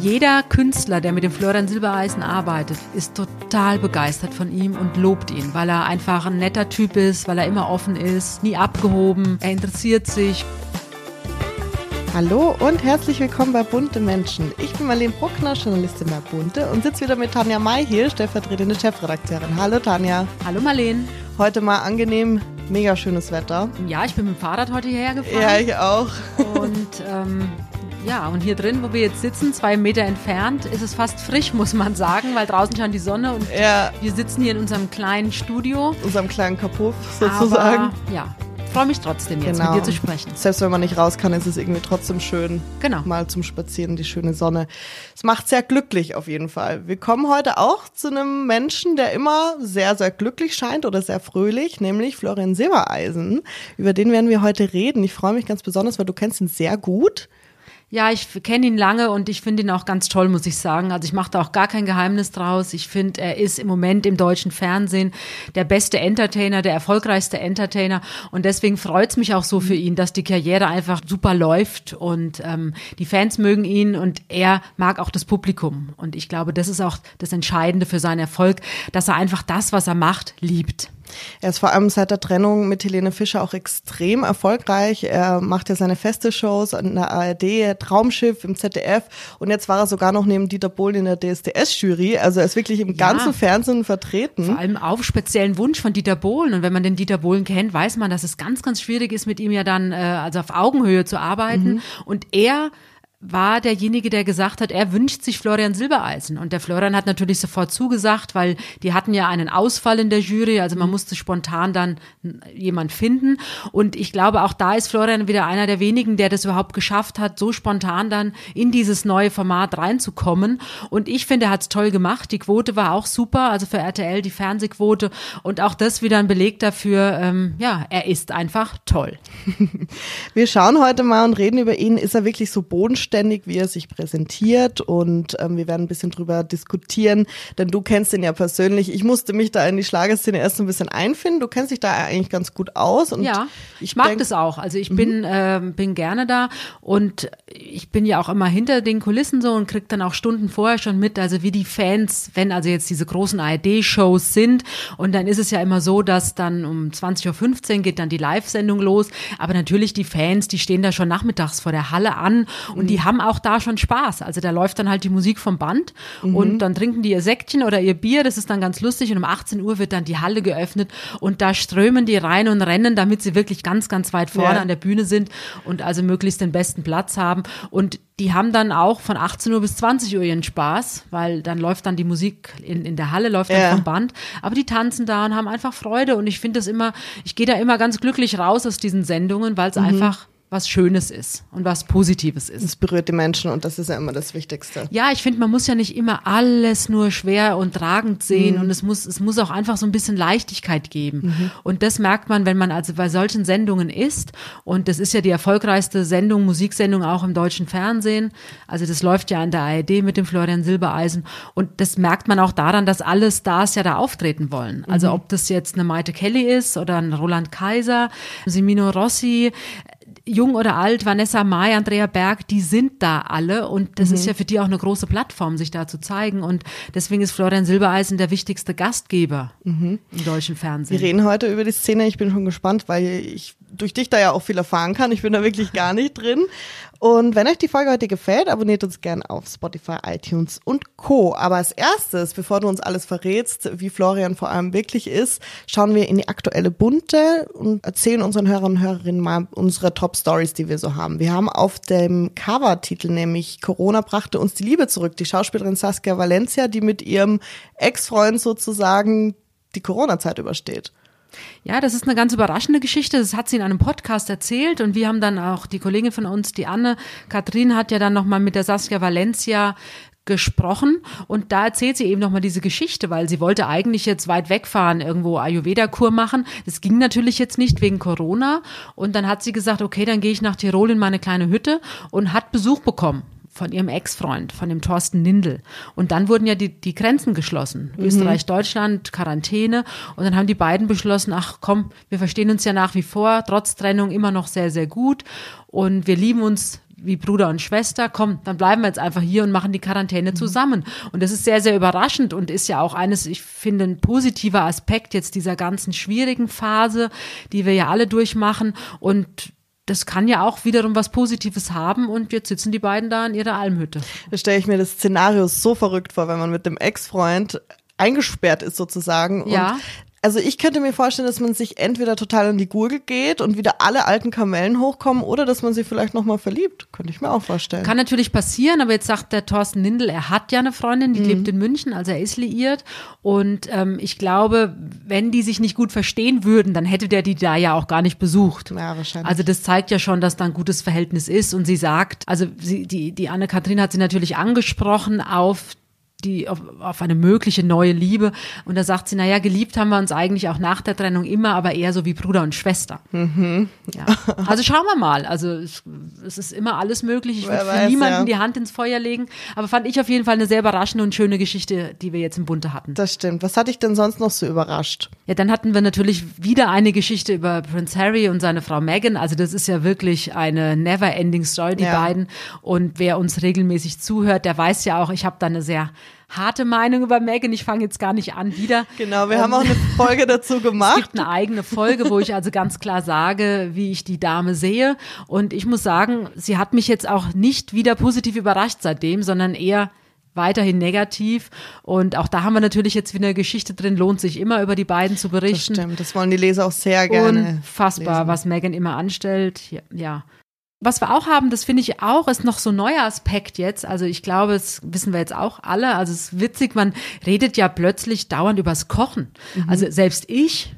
Jeder Künstler, der mit dem Florian Silbereisen arbeitet, ist total begeistert von ihm und lobt ihn, weil er einfach ein netter Typ ist, weil er immer offen ist, nie abgehoben, er interessiert sich. Hallo und herzlich willkommen bei Bunte Menschen. Ich bin Marlene Bruckner, Journalistin bei Bunte und sitze wieder mit Tanja May hier, stellvertretende Chefredakteurin. Hallo Tanja. Hallo Marlene. Heute mal angenehm, mega schönes Wetter. Ja, ich bin mit dem Fahrrad heute hierher gefahren. Ja, ich auch. Und ähm, ja, und hier drin, wo wir jetzt sitzen, zwei Meter entfernt, ist es fast frisch, muss man sagen, weil draußen scheint die Sonne und Ja. wir sitzen hier in unserem kleinen Studio. Unserem kleinen Kapuff sozusagen. Aber, ja, freue mich trotzdem jetzt Genau. mit dir zu sprechen. Selbst wenn man nicht raus kann, ist es irgendwie trotzdem schön. Genau. Mal zum Spazieren, die schöne Sonne. Es macht sehr glücklich auf jeden Fall. Wir kommen heute auch zu einem Menschen, der immer sehr, sehr glücklich scheint oder sehr fröhlich, nämlich Florian Silbereisen. Über den werden wir heute reden. Ich freue mich ganz besonders, weil du kennst ihn sehr gut. Ja, ich kenne ihn lange und ich finde ihn auch ganz toll, muss ich sagen. Also ich mache da auch gar kein Geheimnis draus. Ich finde, er ist im Moment im deutschen Fernsehen der beste Entertainer, der erfolgreichste Entertainer. Und deswegen freut's mich auch so für ihn, dass die Karriere einfach super läuft und ähm, die Fans mögen ihn und er mag auch das Publikum. Und ich glaube, das ist auch das Entscheidende für seinen Erfolg, dass er einfach das, was er macht, liebt. Er ist vor allem seit der Trennung mit Helene Fischer auch extrem erfolgreich. Er macht ja seine feste Shows an der ARD, Traumschiff im ZDF und jetzt war er sogar noch neben Dieter Bohlen in der DSDS-Jury. Also er ist wirklich im Ja. ganzen Fernsehen vertreten. Vor allem auf speziellen Wunsch von Dieter Bohlen. Und wenn man den Dieter Bohlen kennt, weiß man, dass es ganz, ganz schwierig ist, mit ihm ja dann äh, also auf Augenhöhe zu arbeiten. Und er war derjenige, der gesagt hat, er wünscht sich Florian Silbereisen. Und der Florian hat natürlich sofort zugesagt, weil die hatten ja einen Ausfall in der Jury, also man musste spontan dann jemand finden. Und ich glaube, auch da ist Florian wieder einer der wenigen, der das überhaupt geschafft hat, so spontan dann in dieses neue Format reinzukommen. Und ich finde, er hat es toll gemacht. Die Quote war auch super, also für RTL die Fernsehquote. Und auch das wieder ein Beleg dafür, ähm, ja, er ist einfach toll. Wir schauen heute mal und reden über ihn. Ist er wirklich so bodenständig, wie er sich präsentiert? Und ähm, wir werden ein bisschen drüber diskutieren, denn du kennst ihn ja persönlich. Ich musste mich da in die Schlagerszene erst ein bisschen einfinden. Du kennst dich da eigentlich ganz gut aus. Und Ja, ich mag denk- das auch. Also ich bin, ähm, bin gerne da und ich bin ja auch immer hinter den Kulissen so und krieg dann auch Stunden vorher schon mit, also wie die Fans, wenn also jetzt diese großen ARD-Shows sind und dann ist es ja immer so, dass dann um 20.15 Uhr geht dann die Live-Sendung los, aber natürlich die Fans, die stehen da schon nachmittags vor der Halle an und die haben auch da schon Spaß. Also da läuft dann halt die Musik vom Band und dann trinken die ihr Säckchen oder ihr Bier, das ist dann ganz lustig und um 18 Uhr wird dann die Halle geöffnet und da strömen die rein und rennen, damit sie wirklich ganz, ganz weit vorne Ja. an der Bühne sind und also möglichst den besten Platz haben. Und die haben dann auch von 18 Uhr bis 20 Uhr ihren Spaß, weil dann läuft dann die Musik in, in der Halle, läuft dann Ja. vom Band. Aber die tanzen da und haben einfach Freude. Und ich finde das immer, ich gehe da immer ganz glücklich raus aus diesen Sendungen, weil es einfach was Schönes ist und was Positives ist. Es berührt die Menschen und das ist ja immer das Wichtigste. Ja, ich finde, man muss ja nicht immer alles nur schwer und tragend sehen und es muss, es muss auch einfach so ein bisschen Leichtigkeit geben. Und das merkt man, wenn man also bei solchen Sendungen ist. Und das ist ja die erfolgreichste Sendung, Musiksendung auch im deutschen Fernsehen. Also das läuft ja an der ARD mit dem Florian Silbereisen. Und das merkt man auch daran, dass alle Stars ja da auftreten wollen. Also ob das jetzt eine Maite Kelly ist oder ein Roland Kaiser, Semino Rossi, jung oder alt, Vanessa Mai, Andrea Berg, die sind da alle und das ist ja für die auch eine große Plattform, sich da zu zeigen und deswegen ist Florian Silbereisen der wichtigste Gastgeber im deutschen Wir Fernsehen. reden heute über die Szene. Ich bin schon gespannt, weil ich durch dich da ja auch viel erfahren kann. Ich bin da wirklich gar nicht drin. Und wenn euch die Folge heute gefällt, abonniert uns gern auf Spotify, iTunes und Co. Aber als erstes, bevor du uns alles verrätst, wie Florian vor allem wirklich ist, schauen wir in die aktuelle Bunte und erzählen unseren Hörern und Hörerinnen mal unsere Top Stories, die wir so haben. Wir haben auf dem Cover-Titel nämlich Corona brachte uns die Liebe zurück. Die Schauspielerin Saskia Valencia, die mit ihrem Ex-Freund sozusagen die Corona-Zeit übersteht. Ja, das ist eine ganz überraschende Geschichte. Das hat sie in einem Podcast erzählt und wir haben dann auch die Kollegin von uns, die Anne, Katrin hat ja dann nochmal mit der Saskia Valencia gesprochen und da erzählt sie eben nochmal diese Geschichte, weil sie wollte eigentlich jetzt weit wegfahren, irgendwo Ayurveda-Kur machen. Das ging natürlich jetzt nicht wegen Corona und dann hat sie gesagt, okay, dann gehe ich nach Tirol in meine kleine Hütte und hat Besuch bekommen von ihrem Ex-Freund, von dem Thorsten Nindel. Und dann wurden ja die, die Grenzen geschlossen. Österreich, Deutschland, Quarantäne. Und dann haben die beiden beschlossen, ach komm, wir verstehen uns ja nach wie vor, trotz Trennung immer noch sehr, sehr gut. Und wir lieben uns wie Bruder und Schwester, komm, dann bleiben wir jetzt einfach hier und machen die Quarantäne Mhm. zusammen. Und das ist sehr, sehr überraschend und ist ja auch eines, ich finde, ein positiver Aspekt jetzt dieser ganzen schwierigen Phase, die wir ja alle durchmachen. Und das kann ja auch wiederum was Positives haben und jetzt sitzen die beiden da in ihrer Almhütte. Da stelle ich mir das Szenario so verrückt vor, wenn man mit dem Ex-Freund eingesperrt ist sozusagen. Ja. Und also ich könnte mir vorstellen, dass man sich entweder total in die Gurgel geht und wieder alle alten Kamellen hochkommen oder dass man sich vielleicht nochmal verliebt. Könnte ich mir auch vorstellen. Kann natürlich passieren, aber jetzt sagt der Thorsten Lindel, er hat ja eine Freundin, die lebt in München, also er ist liiert. Und ähm, ich glaube, wenn die sich nicht gut verstehen würden, dann hätte der die da ja auch gar nicht besucht. Ja, wahrscheinlich. Also das zeigt ja schon, dass da ein gutes Verhältnis ist. Und sie sagt, also sie, die, die Anne-Kathrin hat sie natürlich angesprochen auf die auf, auf eine mögliche neue Liebe und da sagt sie, naja, geliebt haben wir uns eigentlich auch nach der Trennung immer, aber eher so wie Bruder und Schwester. Mhm. Ja. Also schauen wir mal. Also es, es ist immer alles möglich. Ich würde für niemanden ja. die Hand ins Feuer legen, aber fand ich auf jeden Fall eine sehr überraschende und schöne Geschichte, die wir jetzt im Bunte hatten. das stimmt. Was hat dich denn sonst noch so überrascht? Ja, dann hatten wir natürlich wieder eine Geschichte über Prince Harry und seine Frau Meghan. Also das ist ja wirklich eine never-ending Story, die Ja. beiden. Und wer uns regelmäßig zuhört, der weiß ja auch, ich habe da eine sehr harte Meinung über Meghan. Ich fange jetzt gar nicht an wieder. Genau, wir Ähm, haben auch eine Folge dazu Es gemacht. gibt eine eigene Folge, wo ich also ganz klar sage, wie ich die Dame sehe. Und ich muss sagen, sie hat mich jetzt auch nicht wieder positiv überrascht seitdem, sondern eher weiterhin negativ. Und auch da haben wir natürlich jetzt wieder eine Geschichte drin, lohnt sich immer über die beiden zu Das berichten. stimmt, das wollen die Leser auch sehr gerne. Unfassbar, lesen. was Megan immer anstellt. Ja. Was wir auch haben, das finde ich auch, ist noch so ein neuer Aspekt jetzt. Also ich glaube, das wissen wir jetzt auch alle. Also es ist witzig, man redet ja plötzlich dauernd übers Kochen. Also selbst ich,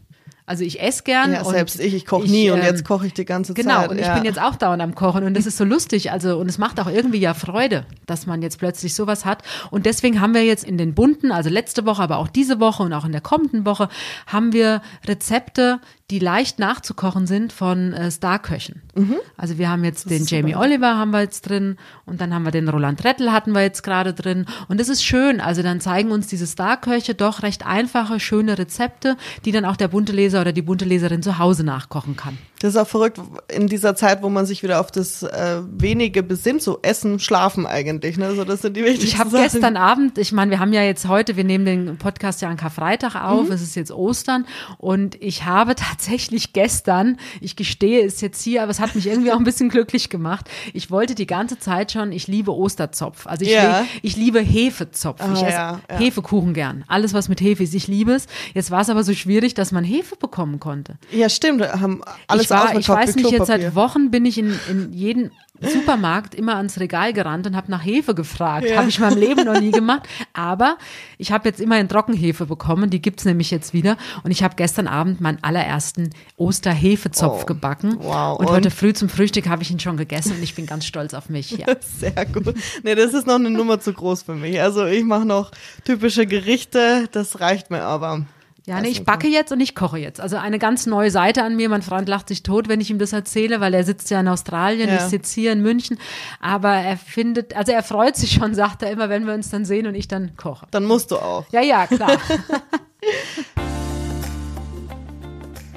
also ich esse gern. Ja, und selbst ich, ich koche nie und ähm, jetzt koche ich die ganze Genau, Zeit. und ich ja. bin jetzt auch dauernd am Kochen und das ist so lustig. Also, und es macht auch irgendwie ja Freude, dass man jetzt plötzlich sowas hat. Und deswegen haben wir jetzt in den bunten, also letzte Woche, aber auch diese Woche und auch in der kommenden Woche, haben wir Rezepte, die leicht nachzukochen sind von äh, Starköchen. Mhm. Also wir haben jetzt den Jamie Oliver haben wir jetzt drin und dann haben wir den Roland Rettel hatten wir jetzt gerade drin und das ist schön. Also dann zeigen uns diese Starköche doch recht einfache, schöne Rezepte, die dann auch der bunte Leser oder die bunte Leserin zu Hause nachkochen kann. Das ist auch verrückt in dieser Zeit, wo man sich wieder auf das äh, wenige besinnt, so Essen, Schlafen eigentlich. Ne? So, das sind die wichtigsten Ich habe gestern Abend, ich meine, wir haben ja jetzt heute, wir nehmen den Podcast ja an Karfreitag auf, Mhm. es ist jetzt Ostern und ich habe tatsächlich gestern, ich gestehe es jetzt hier, aber es hat mich irgendwie auch ein bisschen glücklich gemacht. Ich wollte die ganze Zeit schon, ich liebe Osterzopf. Also ich, Ja. le- ich liebe Hefezopf. Ah, ich esse ja, ja. Hefekuchen gern. Alles, was mit Hefe ist, ich liebe es. Jetzt war es aber so schwierig, dass man Hefe bekommen konnte. Ja, stimmt, haben alles ich war, ich weiß nicht, jetzt seit Wochen bin ich in, in jeden Supermarkt immer ans Regal gerannt und habe nach Hefe gefragt. Ja. Habe ich in meinem Leben noch nie gemacht. Aber ich habe jetzt immerhin Trockenhefe bekommen. Die gibt's nämlich jetzt wieder. Und ich habe gestern Abend meinen allerersten Osterhefezopf Oh, gebacken. wow. Und, Und? heute früh zum Frühstück habe ich ihn schon gegessen und ich bin ganz stolz auf mich. Ja. Sehr gut. Nee, das ist noch eine Nummer zu groß für mich. Also ich mache noch typische Gerichte, das reicht mir aber. Ja, nee, ich backe jetzt und ich koche jetzt. Also eine ganz neue Seite an mir. Mein Freund lacht sich tot, wenn ich ihm das erzähle, weil er sitzt ja in Australien, Ja. ich sitze hier in München. Aber er findet, also er freut sich schon, sagt er immer, wenn wir uns dann sehen und ich dann koche. Dann musst du auch. Ja, ja, klar.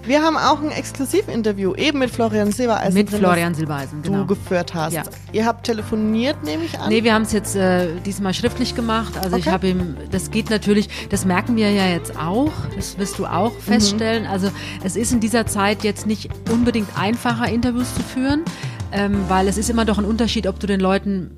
Wir haben auch ein Exklusivinterview eben mit Florian Silbereisen Mit drin, Florian Silbereisen, genau. du geführt hast. Ja. Ihr habt telefoniert, nehme ich an. Nee, wir haben es jetzt äh, diesmal schriftlich gemacht. Also ich Okay. habe ihm, das geht natürlich, das merken wir ja jetzt auch, das wirst du auch Mhm. feststellen. Also es ist in dieser Zeit jetzt nicht unbedingt einfacher, Interviews zu führen, ähm, weil es ist immer doch ein Unterschied, ob du den Leuten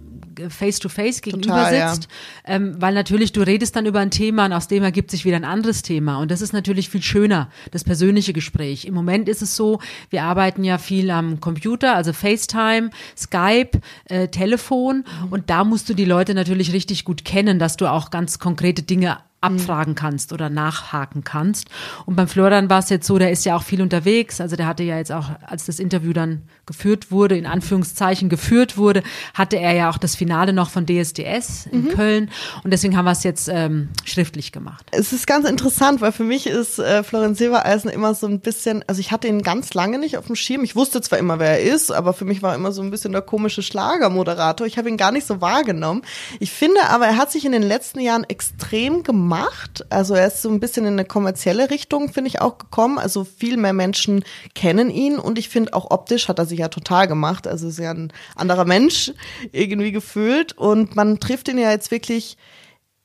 face to face gegenüber Total, ja. sitzt, ähm, weil natürlich du redest dann über ein Thema und aus dem ergibt sich wieder ein anderes Thema und das ist natürlich viel schöner, das persönliche Gespräch. Im Moment ist es so, wir arbeiten ja viel am Computer, also FaceTime, Skype, äh, Telefon und da musst du die Leute natürlich richtig gut kennen, dass du auch ganz konkrete Dinge abfragen kannst oder nachhaken kannst. Und beim Florian war es jetzt so, der ist ja auch viel unterwegs. Also der hatte ja jetzt auch, als das Interview dann geführt wurde, in Anführungszeichen geführt wurde, hatte er ja auch das Finale noch von DSDS in Köln. Und deswegen haben wir es jetzt ähm, schriftlich gemacht. Es ist ganz interessant, weil für mich ist äh, Florian Silbereisen immer so ein bisschen, also ich hatte ihn ganz lange nicht auf dem Schirm. Ich wusste zwar immer, wer er ist, aber für mich war er immer so ein bisschen der komische Schlagermoderator. Ich habe ihn gar nicht so wahrgenommen. Ich finde aber, er hat sich in den letzten Jahren extrem gemausert gemacht. Also er ist so ein bisschen in eine kommerzielle Richtung, finde ich, auch gekommen. Also viel mehr Menschen kennen ihn und ich finde auch optisch hat er sich ja total gemacht. Also ist ja ein anderer Mensch irgendwie gefühlt und man trifft ihn ja jetzt wirklich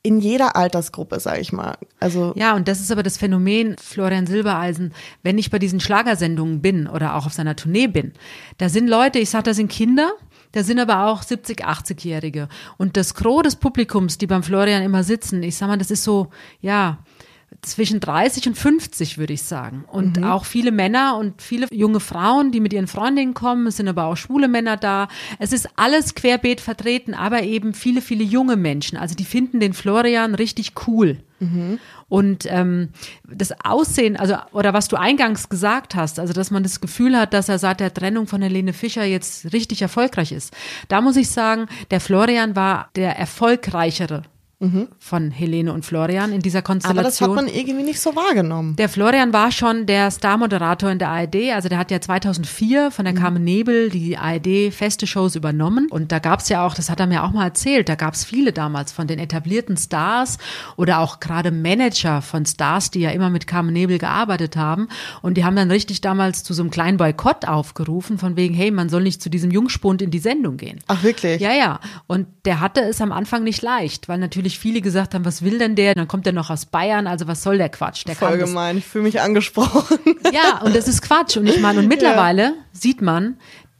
in jeder Altersgruppe, sage ich mal. Also ja, und das ist aber das Phänomen Florian Silbereisen. Wenn ich bei diesen Schlagersendungen bin oder auch auf seiner Tournee bin, da sind Leute, ich sage, da sind Kinder, da sind aber auch 70, 80-Jährige. Und das Gros des Publikums, die beim Florian immer sitzen, ich sag mal, das ist so, ja, zwischen 30 und 50, würde ich sagen. Und mhm. auch viele Männer und viele junge Frauen, die mit ihren Freundinnen kommen. Es sind aber auch schwule Männer da. Es ist alles querbeet vertreten, aber eben viele, viele junge Menschen. Also die finden den Florian richtig cool. Mhm. Und ähm, das Aussehen, also oder was du eingangs gesagt hast, also dass man das Gefühl hat, dass er seit der Trennung von Helene Fischer jetzt richtig erfolgreich ist. Da muss ich sagen, der Florian war der erfolgreichere Mhm. von Helene und Florian in dieser Konstellation. Aber das hat man irgendwie nicht so wahrgenommen. Der Florian war schon der Star-Moderator in der ARD, also der hat ja 2004 von der mhm. Carmen Nebel die ARD feste Shows übernommen und da gab es ja auch, das hat er mir auch mal erzählt, da gab es viele damals von den etablierten Stars oder auch gerade Manager von Stars, die ja immer mit Carmen Nebel gearbeitet haben und die haben dann richtig damals zu so einem kleinen Boykott aufgerufen von wegen, hey, man soll nicht zu diesem Jungspund in die Sendung gehen. Ach wirklich? Ja, ja. Und der hatte es am Anfang nicht leicht, weil natürlich natürlich viele gesagt haben, was will denn der? Dann kommt er noch aus Bayern, also was soll der Quatsch? Der Voll gemein, ich fühle mich angesprochen. Ja, und das ist Quatsch. Und ich meine, und mittlerweile ja. sieht man,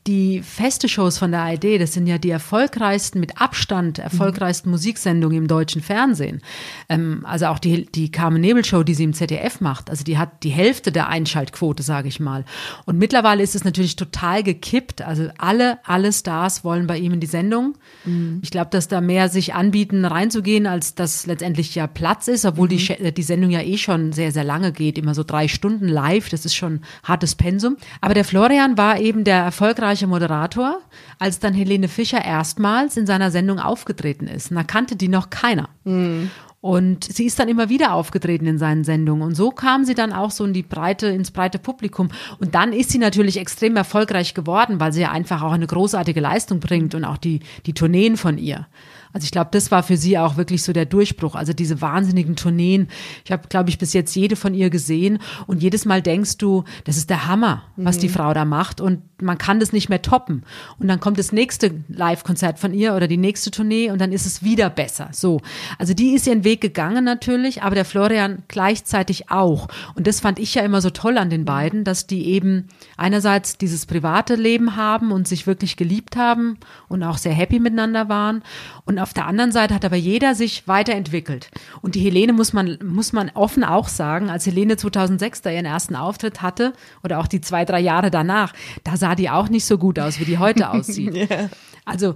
die feste Shows von der ARD, das sind ja die erfolgreichsten, mit Abstand erfolgreichsten mhm. Musiksendungen im deutschen Fernsehen. Ähm, also auch die, die Carmen Nebel Show, die sie im ZDF macht, also die hat die Hälfte der Einschaltquote, sage ich mal. Und mittlerweile ist es natürlich total gekippt. Also alle, alle Stars wollen bei ihm in die Sendung. Mhm. Ich glaube, dass da mehr sich anbieten, reinzugehen, als dass letztendlich ja Platz ist, obwohl mhm. die, die Sendung ja eh schon sehr, sehr lange geht, immer so drei Stunden live. Das ist schon hartes Pensum. Aber der Florian war eben der erfolgreiche erfolgreiche Moderator, als dann Helene Fischer erstmals in seiner Sendung aufgetreten ist. Und da kannte die noch keiner. Mhm. Und sie ist dann immer wieder aufgetreten in seinen Sendungen. Und so kam sie dann auch so in die breite, ins breite Publikum. Und dann ist sie natürlich extrem erfolgreich geworden, weil sie ja einfach auch eine großartige Leistung bringt und auch die, die Tourneen von ihr. Also ich glaube, das war für sie auch wirklich so der Durchbruch. Also diese wahnsinnigen Tourneen. Ich habe, glaube ich, bis jetzt jede von ihr gesehen und jedes Mal denkst du, das ist der Hammer, was mhm. die Frau da macht und man kann das nicht mehr toppen. Und dann kommt das nächste Live-Konzert von ihr oder die nächste Tournee und dann ist es wieder besser. So. Also die ist ihren Weg gegangen natürlich, aber der Florian gleichzeitig auch. Und das fand ich ja immer so toll an den beiden, dass die eben einerseits dieses private Leben haben und sich wirklich geliebt haben und auch sehr happy miteinander waren und auf der anderen Seite hat aber jeder sich weiterentwickelt. Und die Helene muss man, muss man offen auch sagen, als Helene 2006 da ihren ersten Auftritt hatte oder auch die zwei, drei Jahre danach, da sah die auch nicht so gut aus, wie die heute aussieht. yeah. Also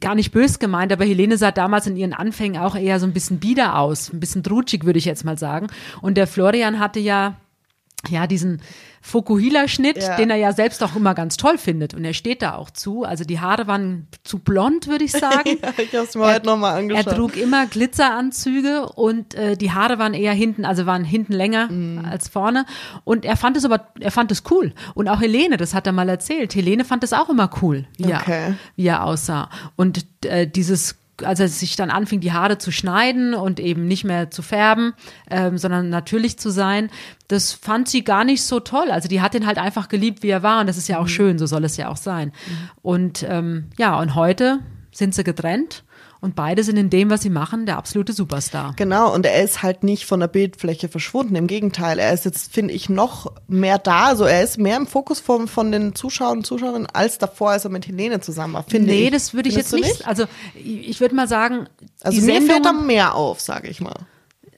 gar nicht bös gemeint, aber Helene sah damals in ihren Anfängen auch eher so ein bisschen bieder aus, ein bisschen drutschig, würde ich jetzt mal sagen. Und der Florian hatte ja, ja, diesen, Fokuhila-Schnitt, ja. den er ja selbst auch immer ganz toll findet. Und er steht da auch zu. Also die Haare waren zu blond, würde ich sagen. ja, ich hab's mir er, heute nochmal angeschaut. Er trug immer Glitzeranzüge und äh, die Haare waren eher hinten, also waren hinten länger mm. als vorne. Und er fand es aber, er fand es cool. Und auch Helene, das hat er mal erzählt. Helene fand es auch immer cool, wie, okay. er, wie er aussah. Und äh, dieses als er sich dann anfing, die Haare zu schneiden und eben nicht mehr zu färben, ähm, sondern natürlich zu sein, das fand sie gar nicht so toll. Also die hat ihn halt einfach geliebt, wie er war. Und das ist ja auch mhm. schön, so soll es ja auch sein. Mhm. Und ähm, ja, und heute sind sie getrennt und beide sind in dem, was sie machen, der absolute Superstar. Genau, und er ist halt nicht von der Bildfläche verschwunden. Im Gegenteil, er ist jetzt, finde ich, noch mehr da. Also er ist mehr im Fokus von, von den Zuschauern und Zuschauerinnen als davor, als er mit Helene zusammen war, finde nee, ich. Nee, das würde ich jetzt nicht, nicht, Also ich würde mal sagen, also mir Sendung, fällt da mehr auf, sage ich mal.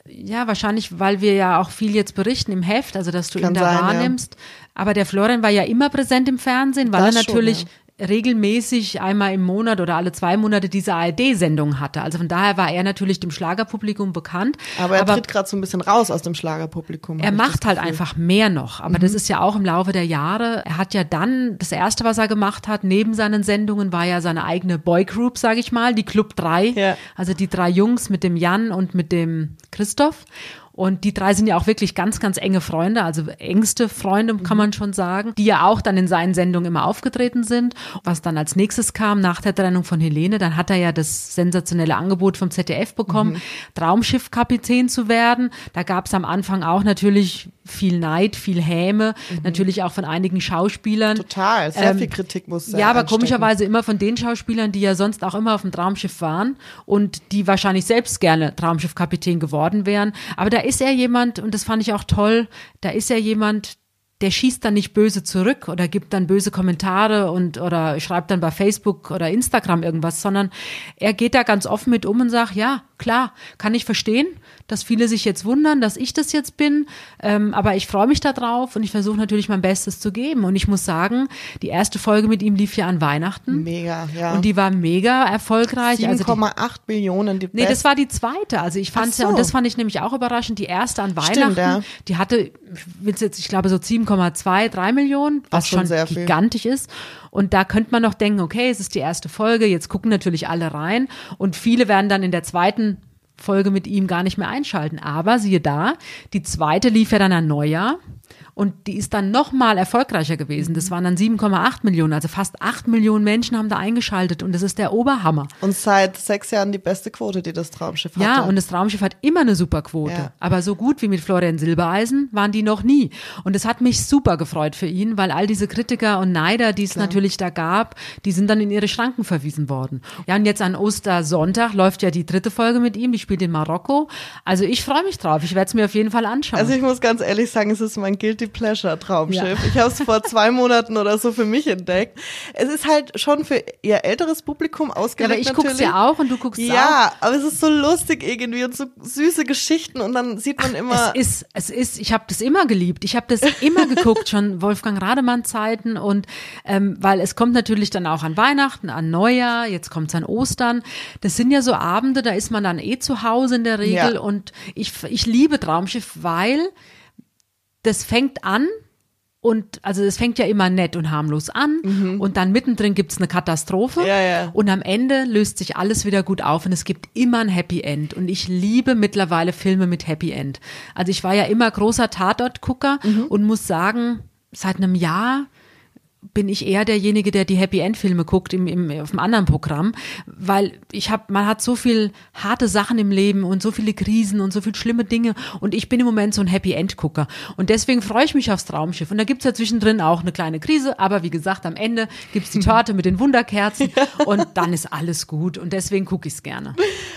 Ja, wahrscheinlich, weil wir ja auch viel jetzt berichten im Heft, also dass du Kann ihn da sein, wahrnimmst. Ja. Aber der Florian war ja immer präsent im Fernsehen, weil das er natürlich schon, ja regelmäßig einmal im Monat oder alle zwei Monate diese ARD-Sendung hatte. Also von daher war er natürlich dem Schlagerpublikum bekannt. Aber er aber tritt gerade so ein bisschen raus aus dem Schlagerpublikum. Er macht halt einfach mehr noch. Aber mhm. das ist ja auch im Laufe der Jahre. Er hat ja dann, das erste, was er gemacht hat, neben seinen Sendungen, war ja seine eigene Boygroup, sage ich mal, die Club 3. Ja. Also die drei Jungs mit dem Jan und mit dem Christoph. Und die drei sind ja auch wirklich ganz, ganz enge Freunde, also engste Freunde, kann man schon sagen, die ja auch dann in seinen Sendungen immer aufgetreten sind. Was dann als nächstes kam nach der Trennung von Helene, dann hat er ja das sensationelle Angebot vom ZDF bekommen, mhm. Traumschiffkapitän zu werden. Da gab es am Anfang auch natürlich viel Neid, viel Häme, mhm. natürlich auch von einigen Schauspielern. Total, sehr ähm, viel Kritik muss sein. Ja, aber anstecken. komischerweise immer von den Schauspielern, die ja sonst auch immer auf dem Traumschiff waren und die wahrscheinlich selbst gerne Traumschiffkapitän geworden wären. Aber da ist er jemand, und das fand ich auch toll, da ist er jemand, der schießt dann nicht böse zurück oder gibt dann böse Kommentare und oder schreibt dann bei Facebook oder Instagram irgendwas, sondern er geht da ganz offen mit um und sagt, ja, klar, kann ich verstehen, dass viele sich jetzt wundern, dass ich das jetzt bin. Ähm, aber ich freue mich darauf und ich versuche natürlich mein Bestes zu geben. Und ich muss sagen, die erste Folge mit ihm lief ja an Weihnachten. Mega, ja. Und die war mega erfolgreich. 7,8 also Millionen. Die nee, das war die zweite. Also ich fand so. ja, und das fand ich nämlich auch überraschend, die erste an Weihnachten. Stimmt, ja. Die hatte, willst jetzt, ich glaube, so 7,2, 3 Millionen, was schon, schon gigantisch viel. ist. Und da könnte man noch denken, okay, es ist die erste Folge, jetzt gucken natürlich alle rein. Und viele werden dann in der zweiten Folge mit ihm gar nicht mehr einschalten. Aber siehe da, die zweite lief ja dann ein Neujahr und die ist dann noch mal erfolgreicher gewesen. Das waren dann 7,8 Millionen, also fast 8 Millionen Menschen haben da eingeschaltet und das ist der Oberhammer. Und seit sechs Jahren die beste Quote, die das Traumschiff hat. Ja, und das Traumschiff hat immer eine super Quote. Ja. Aber so gut wie mit Florian Silbereisen waren die noch nie. Und es hat mich super gefreut für ihn, weil all diese Kritiker und Neider, die es Klar. natürlich da gab, die sind dann in ihre Schranken verwiesen worden. Ja, und jetzt an Ostersonntag läuft ja die dritte Folge mit ihm, die spielt in Marokko. Also ich freue mich drauf. Ich werde es mir auf jeden Fall anschauen. Also ich muss ganz ehrlich sagen, es ist mein Guilty Pleasure Traumschiff. Ja. Ich habe es vor zwei Monaten oder so für mich entdeckt. Es ist halt schon für eher älteres Publikum ausgelegt. Ja, aber ich gucke ja auch und du guckst ja, auch. Ja, aber es ist so lustig irgendwie und so süße Geschichten und dann sieht man immer. Es ist, es ist, ich habe das immer geliebt. Ich habe das immer geguckt, schon Wolfgang Rademann Zeiten und ähm, weil es kommt natürlich dann auch an Weihnachten, an Neujahr, jetzt kommt es an Ostern. Das sind ja so Abende, da ist man dann eh zu Hause in der Regel ja. und ich, ich liebe Traumschiff, weil das fängt an und also es fängt ja immer nett und harmlos an mhm. und dann mittendrin gibt es eine Katastrophe ja, ja. und am Ende löst sich alles wieder gut auf und es gibt immer ein Happy End und ich liebe mittlerweile Filme mit Happy End. Also ich war ja immer großer Tatort-Gucker mhm. und muss sagen, seit einem Jahr bin ich eher derjenige, der die Happy End Filme guckt im, im auf dem anderen Programm, weil ich habe man hat so viel harte Sachen im Leben und so viele Krisen und so viele schlimme Dinge und ich bin im Moment so ein Happy End Gucker und deswegen freue ich mich aufs Traumschiff und da gibt's ja zwischendrin auch eine kleine Krise, aber wie gesagt, am Ende gibt's die Torte mit den Wunderkerzen und dann ist alles gut und deswegen gucke ich's gerne.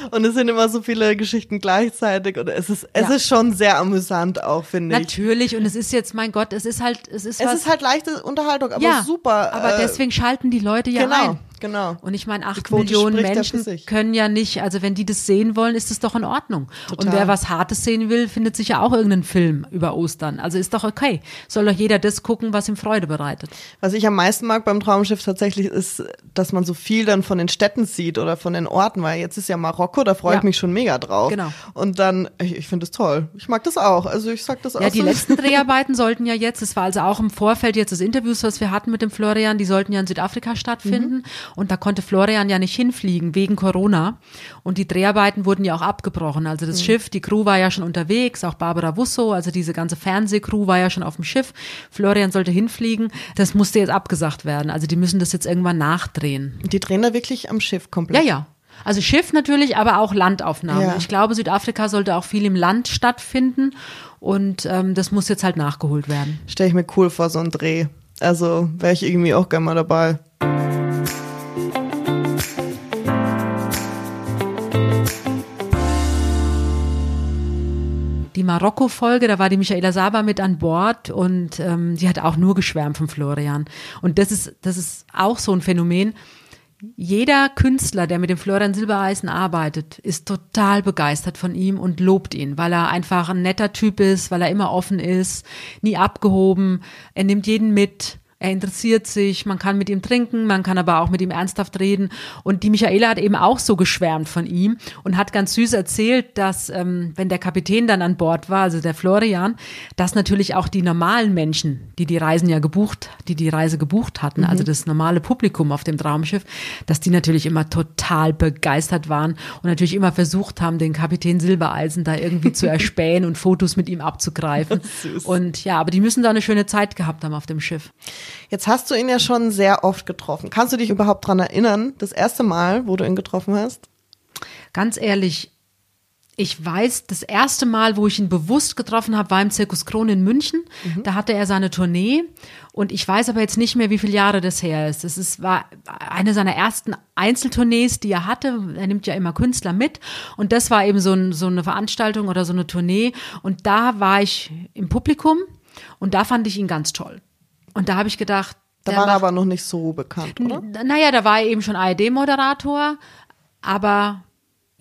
Und es sind immer so viele Geschichten gleichzeitig und es ist es ja. ist schon sehr amüsant auch, finde ich. Natürlich und es ist jetzt mein Gott, es ist halt es ist es ist halt leichte Unterhaltung, aber ja, super. Aber äh, deswegen schalten die Leute ja genau. ein. Genau. Und ich meine, acht Millionen Menschen können ja nicht, also wenn die das sehen wollen, ist das doch in Ordnung. Total. Und wer was Hartes sehen will, findet sicher auch irgendeinen Film über Ostern. Also ist doch okay. Soll doch jeder das gucken, was ihm Freude bereitet. Was ich am meisten mag beim Traumschiff tatsächlich ist, dass man so viel dann von den Städten sieht oder von den Orten, weil jetzt ist ja Marokko, da freue ja. ich mich schon mega drauf. Genau. Und dann, ich, ich finde es toll. Ich mag das auch. Also ich sag das auch. Ja, die so. letzten Dreharbeiten sollten ja jetzt, es war also auch im Vorfeld jetzt des Interviews, was wir hatten mit dem Florian, die sollten ja in Südafrika stattfinden. Mhm. Und da konnte Florian ja nicht hinfliegen wegen Corona. Und die Dreharbeiten wurden ja auch abgebrochen. Also das mhm. Schiff, die Crew war ja schon unterwegs, auch Barbara Wusso, also diese ganze Fernsehcrew war ja schon auf dem Schiff. Florian sollte hinfliegen. Das musste jetzt abgesagt werden. Also die müssen das jetzt irgendwann nachdrehen. Die drehen da wirklich am Schiff komplett? Ja, ja. Also Schiff natürlich, aber auch Landaufnahmen. Ja. Ich glaube, Südafrika sollte auch viel im Land stattfinden und ähm, das muss jetzt halt nachgeholt werden. Stelle ich mir cool vor, so ein Dreh. Also wäre ich irgendwie auch gerne mal dabei. Die Marokko-Folge, da war die Michaela Saba mit an Bord und ähm, sie hat auch nur geschwärmt von Florian. Und das ist, das ist auch so ein Phänomen. Jeder Künstler, der mit dem Florian Silbereisen arbeitet, ist total begeistert von ihm und lobt ihn, weil er einfach ein netter Typ ist, weil er immer offen ist, nie abgehoben, er nimmt jeden mit, er interessiert sich, man kann mit ihm trinken, man kann aber auch mit ihm ernsthaft reden. Und die Michaela hat eben auch so geschwärmt von ihm und hat ganz süß erzählt, dass ähm, wenn der Kapitän dann an Bord war, also der Florian, dass natürlich auch die normalen Menschen, die die Reisen ja gebucht, die die Reise gebucht hatten, also das normale Publikum auf dem Traumschiff, dass die natürlich immer total begeistert waren und natürlich immer versucht haben, den Kapitän Silbereisen da irgendwie zu erspähen und Fotos mit ihm abzugreifen. Und ja, aber die müssen da eine schöne Zeit gehabt haben auf dem Schiff. Jetzt hast du ihn ja schon sehr oft getroffen. Kannst du dich überhaupt dran erinnern, das erste Mal, wo du ihn getroffen hast? Ganz ehrlich, ich weiß, das erste Mal, wo ich ihn bewusst getroffen habe, war im Zirkus Kron in München. Mhm. Da hatte er seine Tournee. Und ich weiß aber jetzt nicht mehr, wie viele Jahre das her ist. Das ist, war eine seiner ersten Einzeltournees, die er hatte. Er nimmt ja immer Künstler mit. Und das war eben so, ein, so eine Veranstaltung oder so eine Tournee. Und da war ich im Publikum und da fand ich ihn ganz toll. Und da habe ich gedacht, da war er aber noch nicht so bekannt, oder? Naja, da war er eben schon ARD-Moderator, aber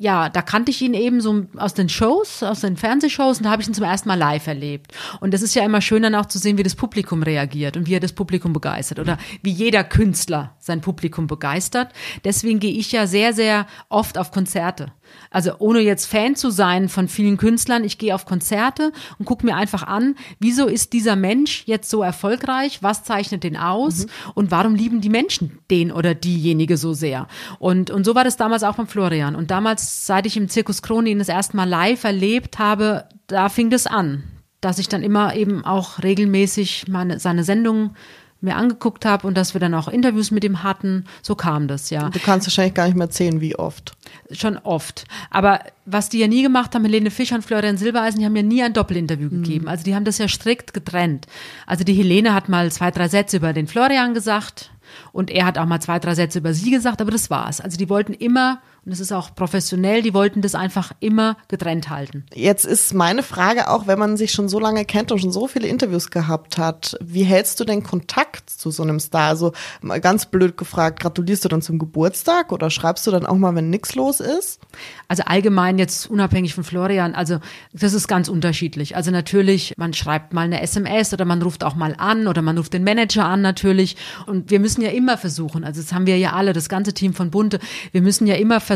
ja, da kannte ich ihn eben so aus den Shows, aus den Fernsehshows und da habe ich ihn zum ersten Mal live erlebt. Und das ist ja immer schön dann auch zu sehen, wie das Publikum reagiert und wie er das Publikum begeistert oder wie jeder Künstler sein Publikum begeistert. Deswegen gehe ich ja sehr, sehr oft auf Konzerte. Also ohne jetzt Fan zu sein von vielen Künstlern, ich gehe auf Konzerte und gucke mir einfach an, wieso ist dieser Mensch jetzt so erfolgreich, was zeichnet den aus mhm. und warum lieben die Menschen den oder diejenige so sehr. Und, und so war das damals auch beim Florian. Und damals, seit ich im Zirkus Krone ihn das erste Mal live erlebt habe, da fing das an, dass ich dann immer eben auch regelmäßig meine, seine Sendungen mir angeguckt habe und dass wir dann auch Interviews mit ihm hatten. So kam das, ja. Du kannst wahrscheinlich gar nicht mehr erzählen, wie oft. Schon oft. Aber was die ja nie gemacht haben, Helene Fischer und Florian Silbereisen, die haben ja nie ein Doppelinterview mhm. gegeben. Also die haben das ja strikt getrennt. Also die Helene hat mal zwei, drei Sätze über den Florian gesagt und er hat auch mal zwei, drei Sätze über sie gesagt, aber das war's. Also die wollten immer und es ist auch professionell, die wollten das einfach immer getrennt halten. Jetzt ist meine Frage auch, wenn man sich schon so lange kennt und schon so viele Interviews gehabt hat, wie hältst du denn Kontakt zu so einem Star? Also mal ganz blöd gefragt, gratulierst du dann zum Geburtstag oder schreibst du dann auch mal, wenn nichts los ist? Also allgemein jetzt unabhängig von Florian, also das ist ganz unterschiedlich. Also natürlich, man schreibt mal eine SMS oder man ruft auch mal an oder man ruft den Manager an natürlich. Und wir müssen ja immer versuchen, also das haben wir ja alle, das ganze Team von Bunte, wir müssen ja immer versuchen,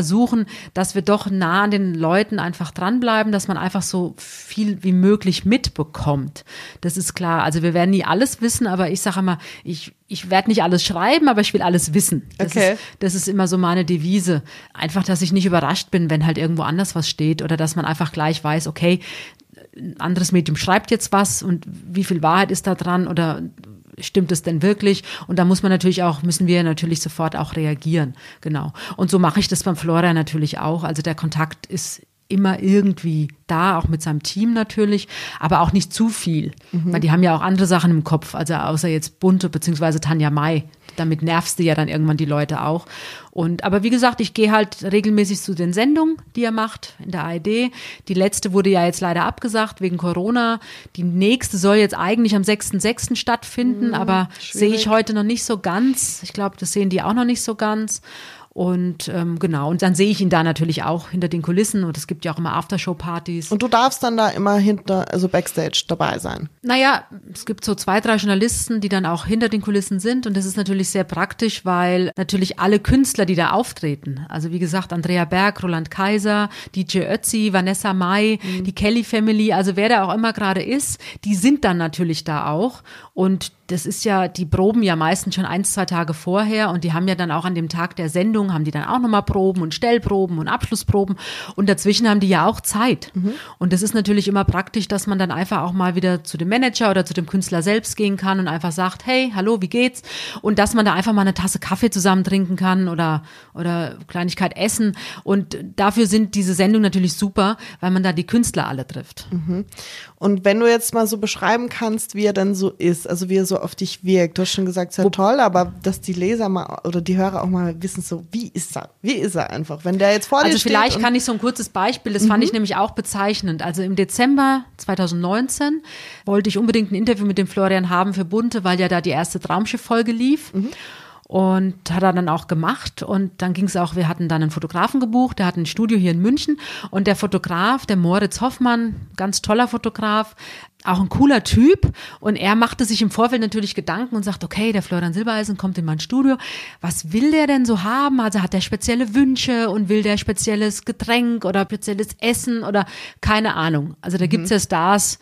dass wir doch nah an den Leuten einfach dranbleiben, dass man einfach so viel wie möglich mitbekommt. Das ist klar. Also wir werden nie alles wissen, aber ich sage immer, ich, ich werde nicht alles schreiben, aber ich will alles wissen. Das, okay. ist, das ist immer so meine Devise. Einfach, dass ich nicht überrascht bin, wenn halt irgendwo anders was steht oder dass man einfach gleich weiß, okay, ein anderes Medium schreibt jetzt was und wie viel Wahrheit ist da dran oder stimmt es denn wirklich? Und da muss man natürlich auch, müssen wir natürlich sofort auch reagieren. Genau. Und so mache ich das beim Flora natürlich auch. Also der Kontakt ist immer irgendwie da, auch mit seinem Team natürlich, aber auch nicht zu viel, mhm. weil die haben ja auch andere Sachen im Kopf, also außer jetzt Bunte beziehungsweise Tanja Mai. Damit nervst du ja dann irgendwann die Leute auch. Und aber wie gesagt, ich gehe halt regelmäßig zu den Sendungen, die er macht in der ARD. Die letzte wurde ja jetzt leider abgesagt wegen Corona. Die nächste soll jetzt eigentlich am 6.6. stattfinden, mhm, aber sehe ich heute noch nicht so ganz. Ich glaube, das sehen die auch noch nicht so ganz. Und ähm, genau, und dann sehe ich ihn da natürlich auch hinter den Kulissen und es gibt ja auch immer Aftershow-Partys. Und du darfst dann da immer hinter, also Backstage dabei sein? Naja, es gibt so zwei, drei Journalisten, die dann auch hinter den Kulissen sind und das ist natürlich sehr praktisch, weil natürlich alle Künstler, die da auftreten, also wie gesagt, Andrea Berg, Roland Kaiser, DJ Ötzi, Vanessa Mai, mhm. die Kelly Family, also wer da auch immer gerade ist, die sind dann natürlich da auch und das ist ja, die proben ja meistens schon ein, zwei Tage vorher und die haben ja dann auch an dem Tag der Sendung, haben die dann auch nochmal Proben und Stellproben und Abschlussproben und dazwischen haben die ja auch Zeit. Mhm. Und das ist natürlich immer praktisch, dass man dann einfach auch mal wieder zu dem Manager oder zu dem Künstler selbst gehen kann und einfach sagt, hey, hallo, wie geht's? Und dass man da einfach mal eine Tasse Kaffee zusammen trinken kann oder, oder Kleinigkeit essen. Und dafür sind diese Sendungen natürlich super, weil man da die Künstler alle trifft. Mhm. Und wenn du jetzt mal so beschreiben kannst, wie er dann so ist, also wie er so so auf dich wirkt. Du hast schon gesagt, sehr toll, aber dass die Leser mal oder die Hörer auch mal wissen, so wie ist er? Wie ist er einfach? Wenn der jetzt vor also dir steht. Also vielleicht kann ich so ein kurzes Beispiel, das mhm. fand ich nämlich auch bezeichnend. Also im Dezember 2019 wollte ich unbedingt ein Interview mit dem Florian haben für Bunte, weil ja da die erste Traumschiff-Folge lief. Mhm. Und hat er dann auch gemacht. Und dann ging es auch, wir hatten dann einen Fotografen gebucht, der hat ein Studio hier in München. Und der Fotograf, der Moritz Hoffmann, ganz toller Fotograf, auch ein cooler Typ und er machte sich im Vorfeld natürlich Gedanken und sagt, okay, der Florian Silbereisen kommt in mein Studio, was will der denn so haben? Also hat er spezielle Wünsche und will der spezielles Getränk oder spezielles Essen oder keine Ahnung. Also da gibt's ja Stars,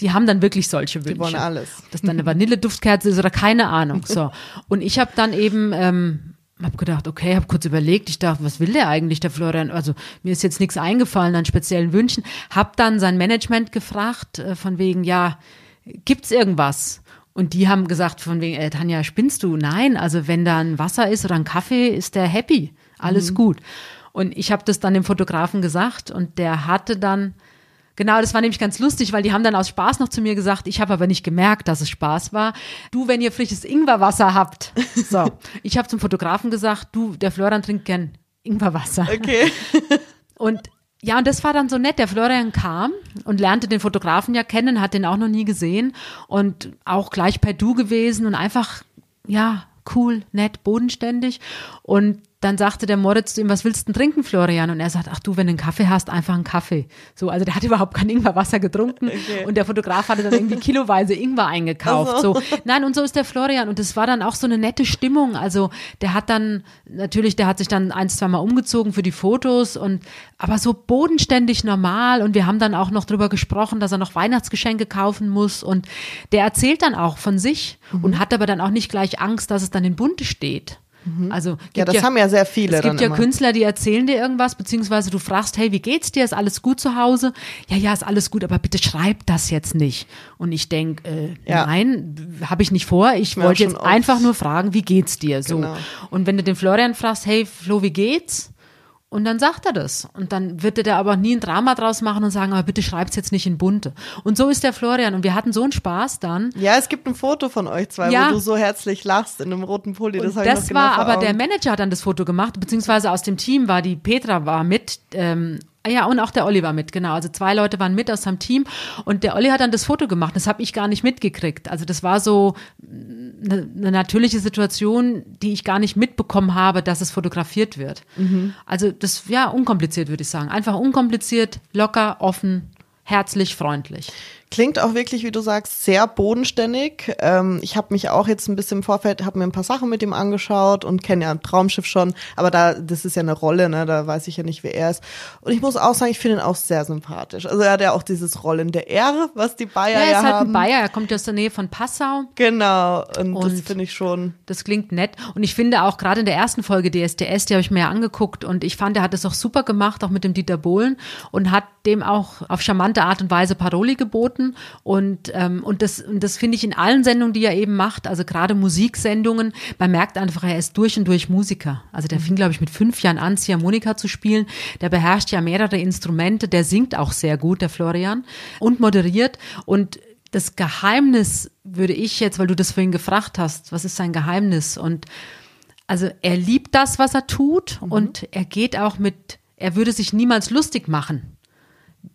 die haben dann wirklich solche Wünsche. Die wollen alles. Dass dann eine Vanilleduftkerze ist oder keine Ahnung. So. Und ich habe dann eben ähm, hab gedacht, okay, habe kurz überlegt, ich dachte, was will der eigentlich, der Florian? Also mir ist jetzt nichts eingefallen an speziellen Wünschen. Hab dann sein Management gefragt, äh, von wegen, ja, gibt's irgendwas? Und die haben gesagt, von wegen, äh, Tanja, spinnst du? Nein, also wenn da ein Wasser ist oder ein Kaffee, ist der happy. Alles gut. Und ich habe das dann dem Fotografen gesagt und der hatte dann Genau, das war nämlich ganz lustig, weil die haben dann aus Spaß noch zu mir gesagt, ich habe aber nicht gemerkt, dass es Spaß war. Du, wenn ihr frisches Ingwerwasser habt. So, ich habe zum Fotografen gesagt, du, der Florian trinkt gern Ingwerwasser. Okay. Und ja, und das war dann so nett. Der Florian kam und lernte den Fotografen ja kennen, hat den auch noch nie gesehen und auch gleich per Du gewesen und einfach, ja, cool, nett, bodenständig. Und dann sagte der Moritz zu ihm, was willst du denn trinken, Florian? Und er sagt, ach du, wenn du einen Kaffee hast, einfach einen Kaffee. So, also der hat überhaupt kein Ingwerwasser getrunken Okay. und der Fotograf hatte dann irgendwie kiloweise Ingwer eingekauft. Ach so. Nein, und so ist der Florian und es war dann auch so eine nette Stimmung. Also der hat dann natürlich, der hat sich dann ein, zwei Mal umgezogen für die Fotos und aber so bodenständig normal und wir haben dann auch noch drüber gesprochen, dass er noch Weihnachtsgeschenke kaufen muss und der erzählt dann auch von sich Mhm. und hat aber dann auch nicht gleich Angst, dass es dann in Bunte steht. Also Mhm. Ja, gibt das haben ja sehr viele. es gibt ja immer. Künstler, die erzählen dir irgendwas, beziehungsweise du fragst, hey, wie geht's dir? Ist alles gut zu Hause? Ja, ja, ist alles gut, aber bitte schreib das jetzt nicht. Und ich denk, äh, Ja. nein, habe ich nicht vor. Ich Ja, wollte jetzt oft. einfach nur fragen, wie geht's dir? So. Genau. Und wenn du den Florian fragst, hey, Flo, wie geht's? Und dann sagt er das. Und dann wird er da aber nie ein Drama draus machen und sagen, aber bitte schreib's jetzt nicht in bunte. Und so ist der Florian. Und wir hatten so einen Spaß dann. Ja, es gibt ein Foto von euch zwei, Ja. wo du so herzlich lachst in einem roten Pulli. Das, das genau war vor aber der Manager hat dann das Foto gemacht, beziehungsweise aus dem Team war die Petra war mit. Ähm, ja, und auch der Olli war mit, genau. Also zwei Leute waren mit aus seinem Team und der Olli hat dann das Foto gemacht. Das habe ich gar nicht mitgekriegt. Also das war so eine, eine natürliche Situation, die ich gar nicht mitbekommen habe, dass es fotografiert wird. Also das, ja, unkompliziert würde ich sagen. Einfach unkompliziert, locker, offen, herzlich, freundlich. Klingt auch wirklich, wie du sagst, sehr bodenständig. Ähm, ich habe mich auch jetzt ein bisschen im Vorfeld, habe mir ein paar Sachen mit ihm angeschaut und kenne ja ein Traumschiff schon, aber da, das ist ja eine Rolle, ne? Da weiß ich ja nicht, wer er ist. Und ich muss auch sagen, ich finde ihn auch sehr sympathisch. Also er hat ja auch dieses rollende R, was die Bayer Ja, er ja, ist halt haben. ein Bayer, er kommt ja aus der Nähe von Passau. Genau. Und, das Und- finde ich schon. Das klingt nett. Und ich finde auch gerade in der ersten Folge DSDS, die habe ich mir ja angeguckt und ich fand, er hat das auch super gemacht, auch mit dem Dieter Bohlen und hat dem auch auf charmante Art und Weise Paroli geboten. Und, ähm, und das, und das finde ich in allen Sendungen, die er eben macht, also gerade Musiksendungen, man merkt einfach, er ist durch und durch Musiker. Also der fing, glaube ich, mit fünf Jahren an, Ziehharmonika zu spielen. Der beherrscht ja mehrere Instrumente, der singt auch sehr gut, der Florian, und moderiert. Und das Geheimnis würde ich jetzt, weil du das vorhin gefragt hast, was ist sein Geheimnis? Und also er liebt das, was er tut und er geht auch mit, er würde sich niemals lustig machen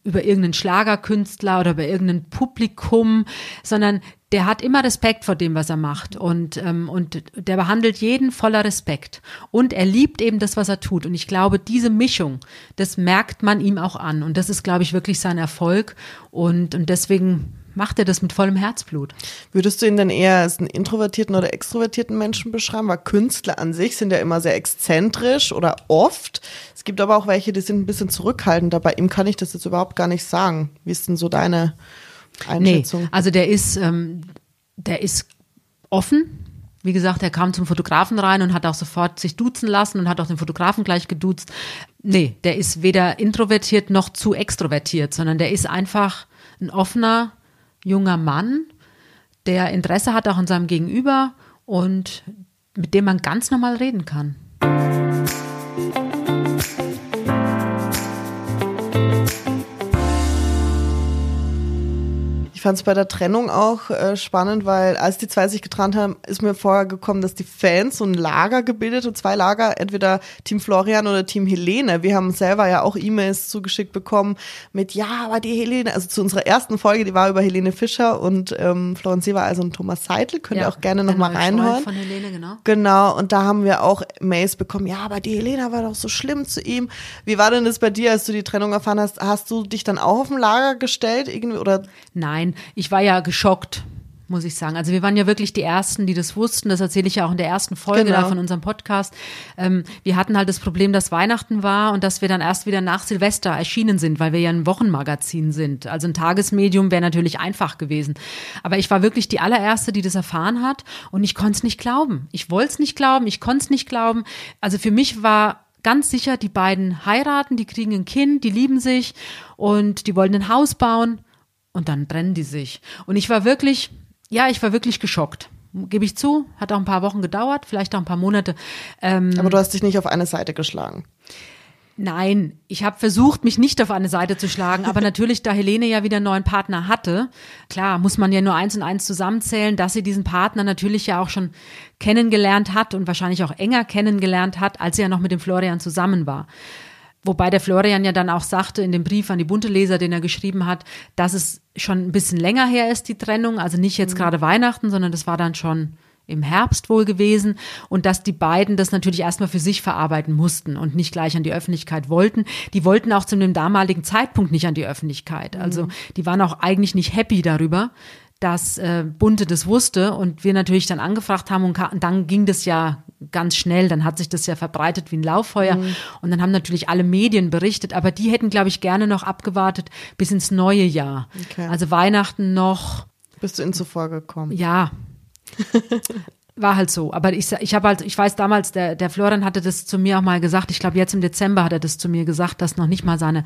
über irgendeinen Schlagerkünstler oder über irgendein Publikum, sondern der hat immer Respekt vor dem, was er macht. Und, ähm, und der behandelt jeden voller Respekt. Und er liebt eben das, was er tut. Und ich glaube, diese Mischung, das merkt man ihm auch an. Und das ist, glaube ich, wirklich sein Erfolg. Und, und deswegen macht er das mit vollem Herzblut. Würdest du ihn denn eher als einen introvertierten oder extrovertierten Menschen beschreiben? Weil Künstler an sich sind ja immer sehr exzentrisch oder oft. Es gibt aber auch welche, die sind ein bisschen zurückhaltender. Bei ihm kann ich das jetzt überhaupt gar nicht sagen. Wie ist denn so deine Nee, Einschätzung? also der ist, ähm, der ist offen. Wie gesagt, er kam zum Fotografen rein und hat auch sofort sich duzen lassen und hat auch den Fotografen gleich geduzt. Nee, der ist weder introvertiert noch zu extrovertiert, sondern der ist einfach ein offener, junger Mann, der Interesse hat auch an seinem Gegenüber und mit dem man ganz normal reden kann. Fand es bei der Trennung auch äh, spannend, weil als die zwei sich getrennt haben, ist mir vorher gekommen, dass die Fans so ein Lager gebildet und zwei Lager, entweder Team Florian oder Team Helene. Wir haben selber ja auch E-Mails zugeschickt bekommen mit, ja, aber die Helene, also zu unserer ersten Folge, die war über Helene Fischer und ähm, Florian Seewer, also und Thomas Seidel, könnt ihr auch gerne nochmal reinhören. Von Helene, genau. Genau, und da haben wir auch Mails bekommen, ja, aber die Helena war doch so schlimm zu ihm. Wie war denn das bei dir, als du die Trennung erfahren hast? Hast du dich dann auch auf ein Lager gestellt irgendwie oder Nein, ich war ja geschockt muss ich sagen. Also wir waren ja wirklich die Ersten, die das wussten. Das erzähle ich ja auch in der ersten Folge genau. da von unserem Podcast. Ähm, wir hatten halt das Problem, dass Weihnachten war und dass wir dann erst wieder nach Silvester erschienen sind, weil wir ja ein Wochenmagazin sind. Also ein Tagesmedium wäre natürlich einfach gewesen. Aber ich war wirklich die allererste, die das erfahren hat und ich konnte es nicht glauben. Ich wollte es nicht glauben, ich konnte es nicht glauben. Also für mich war ganz sicher, die beiden heiraten, die kriegen ein Kind, die lieben sich und die wollen ein Haus bauen und dann trennen die sich. Und ich war wirklich ja, ich war wirklich geschockt. Gebe ich zu, hat auch ein paar Wochen gedauert, vielleicht auch ein paar Monate. Ähm, Aber du hast dich nicht auf eine Seite geschlagen. Nein, ich habe versucht, mich nicht auf eine Seite zu schlagen, aber natürlich, da Helene ja wieder einen neuen Partner hatte, klar, muss man ja nur eins und eins zusammenzählen, dass sie diesen Partner natürlich ja auch schon kennengelernt hat und wahrscheinlich auch enger kennengelernt hat, als sie ja noch mit dem Florian zusammen war. Wobei der Florian ja dann auch sagte in dem Brief an die bunte Leser, den er geschrieben hat, dass es schon ein bisschen länger her ist, die Trennung. Also nicht jetzt mhm. gerade Weihnachten, sondern das war dann schon im Herbst wohl gewesen und dass die beiden das natürlich erstmal für sich verarbeiten mussten und nicht gleich an die Öffentlichkeit wollten. Die wollten auch zu dem damaligen Zeitpunkt nicht an die Öffentlichkeit. Also mhm. die waren auch eigentlich nicht happy darüber, dass äh, Bunte das wusste und wir natürlich dann angefragt haben und, und dann ging das ja ganz schnell, dann hat sich das ja verbreitet wie ein Lauffeuer mhm. und dann haben natürlich alle Medien berichtet, aber die hätten, glaube ich, gerne noch abgewartet bis ins neue Jahr. Okay. Also Weihnachten noch. Bist du ihnen zuvor gekommen? Ja. War halt so. Aber ich, ich habe halt, ich weiß damals, der, der Florian hatte das zu mir auch mal gesagt, ich glaube jetzt im Dezember hat er das zu mir gesagt, dass noch nicht mal seine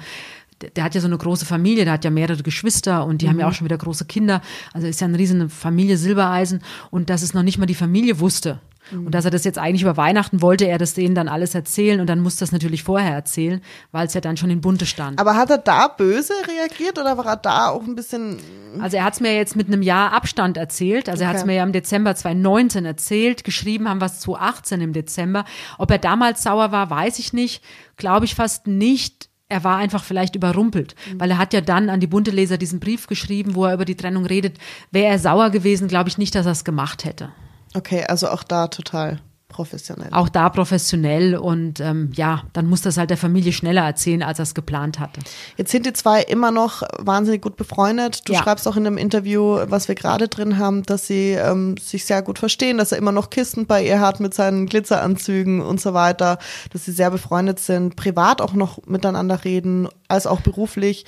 der hat ja so eine große Familie, der hat ja mehrere Geschwister und die mhm. haben ja auch schon wieder große Kinder. Also ist ja eine riesige Familie Silbereisen und dass es noch nicht mal die Familie wusste. Mhm. Und dass er das jetzt eigentlich über Weihnachten wollte, er das denen dann alles erzählen und dann muss das natürlich vorher erzählen, weil es ja dann schon in Bunte stand. Aber hat er da böse reagiert oder war er da auch ein bisschen? Also er hat es mir jetzt mit einem Jahr Abstand erzählt. Also okay. er hat es mir ja im Dezember 2019 erzählt. Geschrieben haben wir es 2018 im Dezember. Ob er damals sauer war, weiß ich nicht. Glaube ich fast nicht er war einfach vielleicht überrumpelt, mhm. weil er hat ja dann an die bunte Leser diesen Brief geschrieben, wo er über die Trennung redet. Wäre er sauer gewesen, glaube ich nicht, dass er es gemacht hätte. Okay, also auch da total professionell. Auch da professionell und ähm, ja, dann muss das halt der Familie schneller erzählen, als er es geplant hatte. Jetzt sind die zwei immer noch wahnsinnig gut befreundet. Du ja. schreibst auch in einem Interview, was wir gerade drin haben, dass sie ähm, sich sehr gut verstehen, dass er immer noch Kisten bei ihr hat mit seinen Glitzeranzügen und so weiter, dass sie sehr befreundet sind, privat auch noch miteinander reden, als auch beruflich.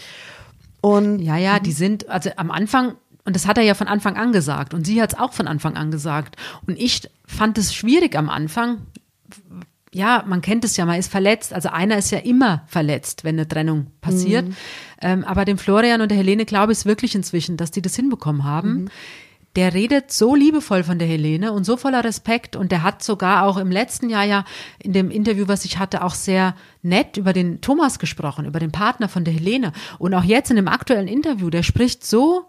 Und ja, ja, die sind, also am Anfang und das hat er ja von Anfang an gesagt. Und sie hat es auch von Anfang an gesagt. Und ich fand es schwierig am Anfang. Ja, man kennt es ja, man ist verletzt. Also einer ist ja immer verletzt, wenn eine Trennung passiert. Mhm. Ähm, aber dem Florian und der Helene glaube ich es wirklich inzwischen, dass die das hinbekommen haben. Mhm. Der redet so liebevoll von der Helene und so voller Respekt und der hat sogar auch im letzten Jahr ja in dem Interview, was ich hatte, auch sehr nett über den Thomas gesprochen, über den Partner von der Helene. Und auch jetzt in dem aktuellen Interview, der spricht so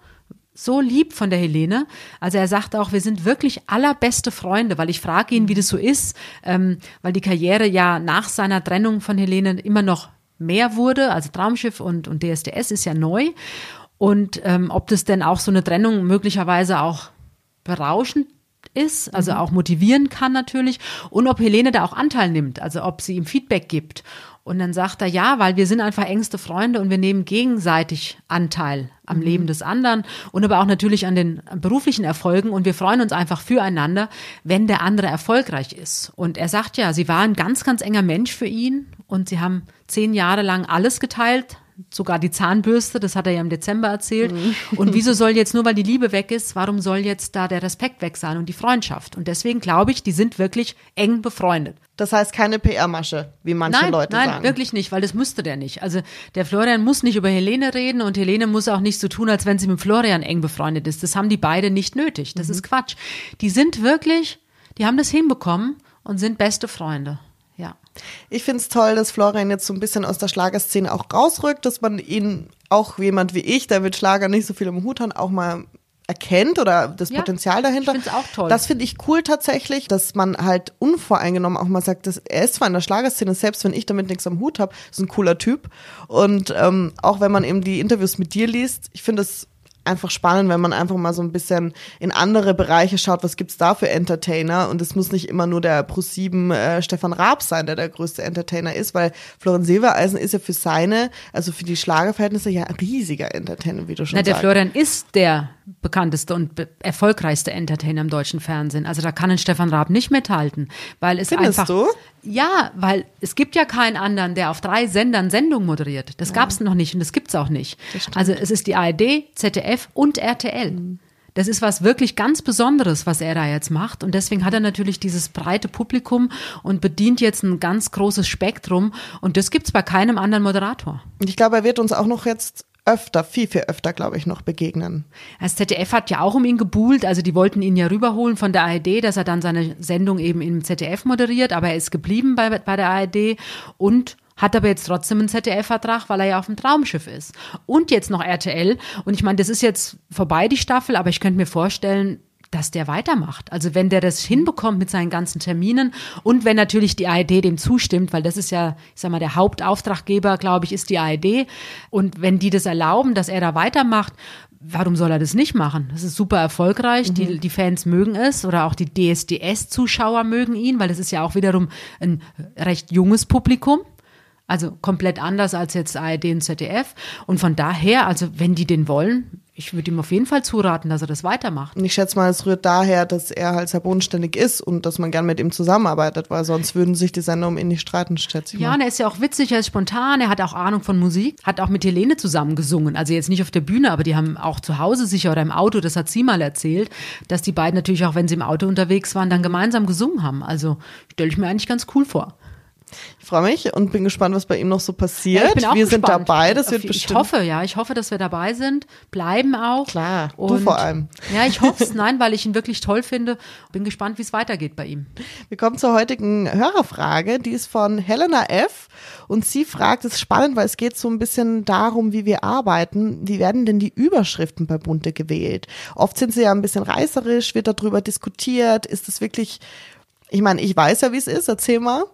so lieb von der Helene. Also er sagt auch, wir sind wirklich allerbeste Freunde, weil ich frage ihn, wie das so ist, ähm, weil die Karriere ja nach seiner Trennung von Helene immer noch mehr wurde. Also Traumschiff und, und DSDS ist ja neu. Und ähm, ob das denn auch so eine Trennung möglicherweise auch berauschend ist, also mhm. auch motivieren kann natürlich. Und ob Helene da auch Anteil nimmt, also ob sie ihm Feedback gibt. Und dann sagt er, ja, weil wir sind einfach engste Freunde und wir nehmen gegenseitig Anteil am mhm. Leben des anderen und aber auch natürlich an den beruflichen Erfolgen und wir freuen uns einfach füreinander, wenn der andere erfolgreich ist. Und er sagt ja, sie war ein ganz, ganz enger Mensch für ihn und sie haben zehn Jahre lang alles geteilt, sogar die Zahnbürste, das hat er ja im Dezember erzählt. Mhm. Und wieso soll jetzt nur, weil die Liebe weg ist, warum soll jetzt da der Respekt weg sein und die Freundschaft? Und deswegen glaube ich, die sind wirklich eng befreundet. Das heißt keine PR-Masche, wie manche nein, Leute nein, sagen. Nein, wirklich nicht, weil das müsste der nicht. Also der Florian muss nicht über Helene reden und Helene muss auch nicht so tun, als wenn sie mit Florian eng befreundet ist. Das haben die beide nicht nötig. Das mhm. ist Quatsch. Die sind wirklich, die haben das hinbekommen und sind beste Freunde. Ja. Ich finde es toll, dass Florian jetzt so ein bisschen aus der Schlagerszene auch rausrückt, dass man ihn auch jemand wie ich, der mit Schlager nicht so viel im Hut hat, auch mal erkennt oder das ja, Potenzial dahinter. Ich finde auch toll. Das finde ich cool tatsächlich, dass man halt unvoreingenommen auch mal sagt, dass er ist zwar in der Schlagerszene, selbst wenn ich damit nichts am Hut habe, ist ein cooler Typ. Und ähm, auch wenn man eben die Interviews mit dir liest, ich finde es einfach spannend, wenn man einfach mal so ein bisschen in andere Bereiche schaut, was gibt's da für Entertainer und es muss nicht immer nur der Pro7 äh, Stefan Raab sein, der der größte Entertainer ist, weil Florian Silbereisen ist ja für seine, also für die Schlagerverhältnisse ja ein riesiger Entertainer, wie du schon Na, der sagst. Florian ist der bekannteste und be erfolgreichste Entertainer im deutschen Fernsehen. Also da kann ein Stefan Raab nicht mithalten, weil es Findest einfach du? ja, weil es gibt ja keinen anderen, der auf drei Sendern Sendung moderiert. Das gab's noch nicht und das gibt's auch nicht. Also es ist die ARD, ZDF und RTL. Das ist was wirklich ganz Besonderes, was er da jetzt macht. Und deswegen hat er natürlich dieses breite Publikum und bedient jetzt ein ganz großes Spektrum. Und das gibt's bei keinem anderen Moderator. Und ich glaube, er wird uns auch noch jetzt öfter, viel, viel öfter, glaube ich, noch begegnen. Das ZDF hat ja auch um ihn gebuhlt, also die wollten ihn ja rüberholen von der ARD, dass er dann seine Sendung eben im ZDF moderiert, aber er ist geblieben bei, bei der ARD und hat aber jetzt trotzdem einen ZDF-Vertrag, weil er ja auf dem Traumschiff ist. Und jetzt noch RTL. Und ich meine, das ist jetzt vorbei, die Staffel, aber ich könnte mir vorstellen, dass der weitermacht. Also wenn der das hinbekommt mit seinen ganzen Terminen und wenn natürlich die ARD dem zustimmt, weil das ist ja, ich sag mal, der Hauptauftraggeber, glaube ich, ist die ARD. Und wenn die das erlauben, dass er da weitermacht, warum soll er das nicht machen? Das ist super erfolgreich. Die, die Fans mögen es oder auch die DSDS-Zuschauer mögen ihn, weil das ist ja auch wiederum ein recht junges Publikum. Also komplett anders als jetzt ARD und ZDF. Und von daher, also wenn die den wollen, ich würde ihm auf jeden Fall zuraten, dass er das weitermacht. Und ich schätze mal, es rührt daher, dass er halt sehr bodenständig ist und dass man gern mit ihm zusammenarbeitet, weil sonst würden sich die Sender um ihn nicht streiten, schätze ich Ja, mal. und er ist ja auch witzig, er ist spontan, er hat auch Ahnung von Musik, hat auch mit Helene zusammen gesungen. Also jetzt nicht auf der Bühne, aber die haben auch zu Hause sicher oder im Auto, das hat sie mal erzählt, dass die beiden natürlich auch, wenn sie im Auto unterwegs waren, dann gemeinsam gesungen haben. Also stelle ich mir eigentlich ganz cool vor. Ich freue mich und bin gespannt, was bei ihm noch so passiert. Ja, ich bin auch wir sind gespannt. dabei, das wird ich bestimmt. hoffe, ja, ich hoffe, dass wir dabei sind, bleiben auch. Klar, du Und- vor allem. Ja, ich hoffe es, nein, weil ich ihn wirklich toll finde. Bin gespannt, wie es weitergeht bei ihm. Wir kommen zur heutigen Hörerfrage. Die ist von Helena F. Und sie fragt, es ist spannend, weil es geht so ein bisschen darum, wie wir arbeiten. Wie werden denn die Überschriften bei Bunte gewählt? Oft sind sie ja ein bisschen reißerisch, wird darüber diskutiert. Ist es wirklich, ich meine, ich weiß ja, wie es ist. Erzähl mal.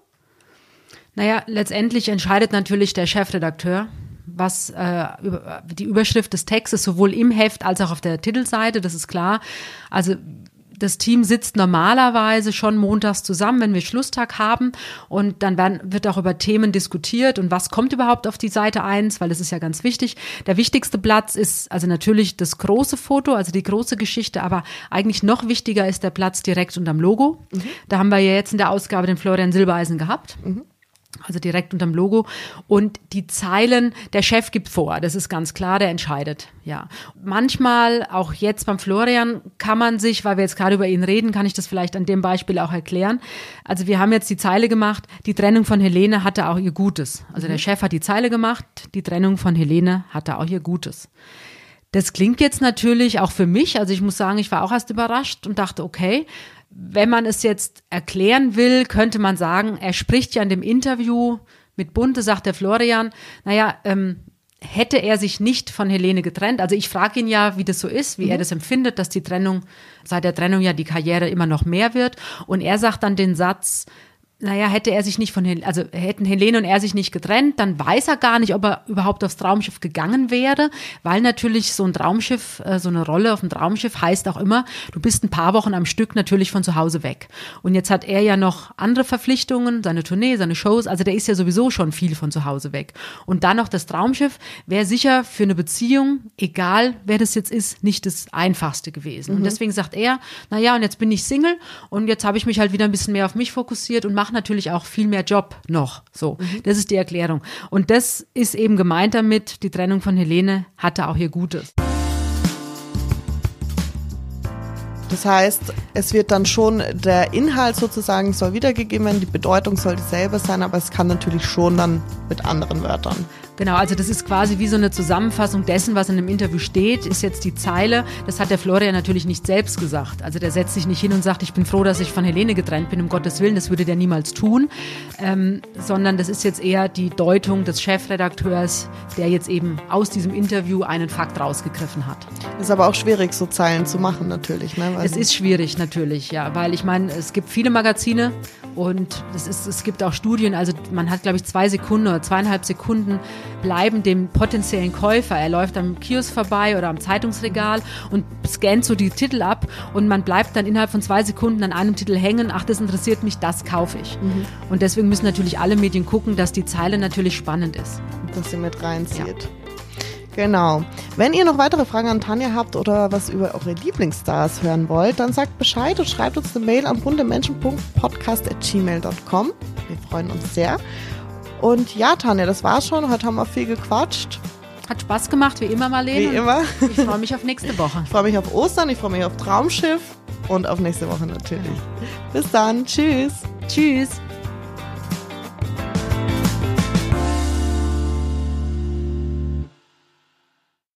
Naja, letztendlich entscheidet natürlich der Chefredakteur, was äh, über, die Überschrift des Textes sowohl im Heft als auch auf der Titelseite, das ist klar. Also das Team sitzt normalerweise schon montags zusammen, wenn wir Schlusstag haben und dann werden, wird auch über Themen diskutiert und was kommt überhaupt auf die Seite 1, weil das ist ja ganz wichtig. Der wichtigste Platz ist also natürlich das große Foto, also die große Geschichte, aber eigentlich noch wichtiger ist der Platz direkt unterm Logo. Da haben wir ja jetzt in der Ausgabe den Florian Silbereisen gehabt. Also direkt unterm Logo. Und die Zeilen, der Chef gibt vor, das ist ganz klar, der entscheidet. Ja. Manchmal, auch jetzt beim Florian, kann man sich, weil wir jetzt gerade über ihn reden, kann ich das vielleicht an dem Beispiel auch erklären. Also wir haben jetzt die Zeile gemacht, die Trennung von Helene hatte auch ihr Gutes. Also der Chef hat die Zeile gemacht, die Trennung von Helene hatte auch ihr Gutes. Das klingt jetzt natürlich auch für mich, also ich muss sagen, ich war auch erst überrascht und dachte, okay, wenn man es jetzt erklären will, könnte man sagen, er spricht ja in dem Interview mit Bunte, sagt der Florian, naja, ähm, hätte er sich nicht von Helene getrennt, also ich frage ihn ja, wie das so ist, wie er das empfindet, dass die Trennung, seit der Trennung ja die Karriere immer noch mehr wird. Und er sagt dann den Satz, naja, hätte er sich nicht von, Hel also hätten Helene und er sich nicht getrennt, dann weiß er gar nicht, ob er überhaupt aufs Traumschiff gegangen wäre, weil natürlich so ein Traumschiff, äh, so eine Rolle auf dem Traumschiff heißt auch immer, du bist ein paar Wochen am Stück natürlich von zu Hause weg. Und jetzt hat er ja noch andere Verpflichtungen, seine Tournee, seine Shows, also der ist ja sowieso schon viel von zu Hause weg. Und dann noch das Traumschiff wäre sicher für eine Beziehung, egal wer das jetzt ist, nicht das einfachste gewesen. Und deswegen sagt er, naja, und jetzt bin ich Single und jetzt habe ich mich halt wieder ein bisschen mehr auf mich fokussiert und mache natürlich auch viel mehr Job noch. So, das ist die Erklärung. Und das ist eben gemeint damit, die Trennung von Helene hatte auch ihr Gutes. Das heißt, es wird dann schon, der Inhalt sozusagen soll wiedergegeben werden, die Bedeutung soll dieselbe sein, aber es kann natürlich schon dann mit anderen Wörtern. Genau, also das ist quasi wie so eine Zusammenfassung dessen, was in dem Interview steht, ist jetzt die Zeile. Das hat der Florian natürlich nicht selbst gesagt. Also der setzt sich nicht hin und sagt, ich bin froh, dass ich von Helene getrennt bin, um Gottes Willen, das würde der niemals tun. Ähm, sondern das ist jetzt eher die Deutung des Chefredakteurs, der jetzt eben aus diesem Interview einen Fakt rausgegriffen hat. Ist aber auch schwierig, so Zeilen zu machen natürlich. Ne? Weil Es ist schwierig natürlich, ja, weil ich meine, es gibt viele Magazine Und es, ist, es gibt auch Studien, also man hat, glaube ich, zwei Sekunden oder zweieinhalb Sekunden bleiben dem potenziellen Käufer. Er läuft am Kiosk vorbei oder am Zeitungsregal und scannt so die Titel ab und man bleibt dann innerhalb von zwei Sekunden an einem Titel hängen. Ach, das interessiert mich, das kaufe ich. Mhm. Und deswegen müssen natürlich alle Medien gucken, dass die Zeile natürlich spannend ist. Dass sie mit reinzieht. Ja. Genau. Wenn ihr noch weitere Fragen an Tanja habt oder was über eure Lieblingsstars hören wollt, dann sagt Bescheid und schreibt uns eine Mail an buntemenschen.podcast.gmail.com. Wir freuen uns sehr. Und ja, Tanja, das war's schon. Heute haben wir viel gequatscht. Hat Spaß gemacht, wie immer, Marlene. Wie immer. Ich freue mich auf nächste Woche. Ich freue mich auf Ostern, ich freue mich auf Traumschiff und auf nächste Woche natürlich. Bis dann. Tschüss. Tschüss.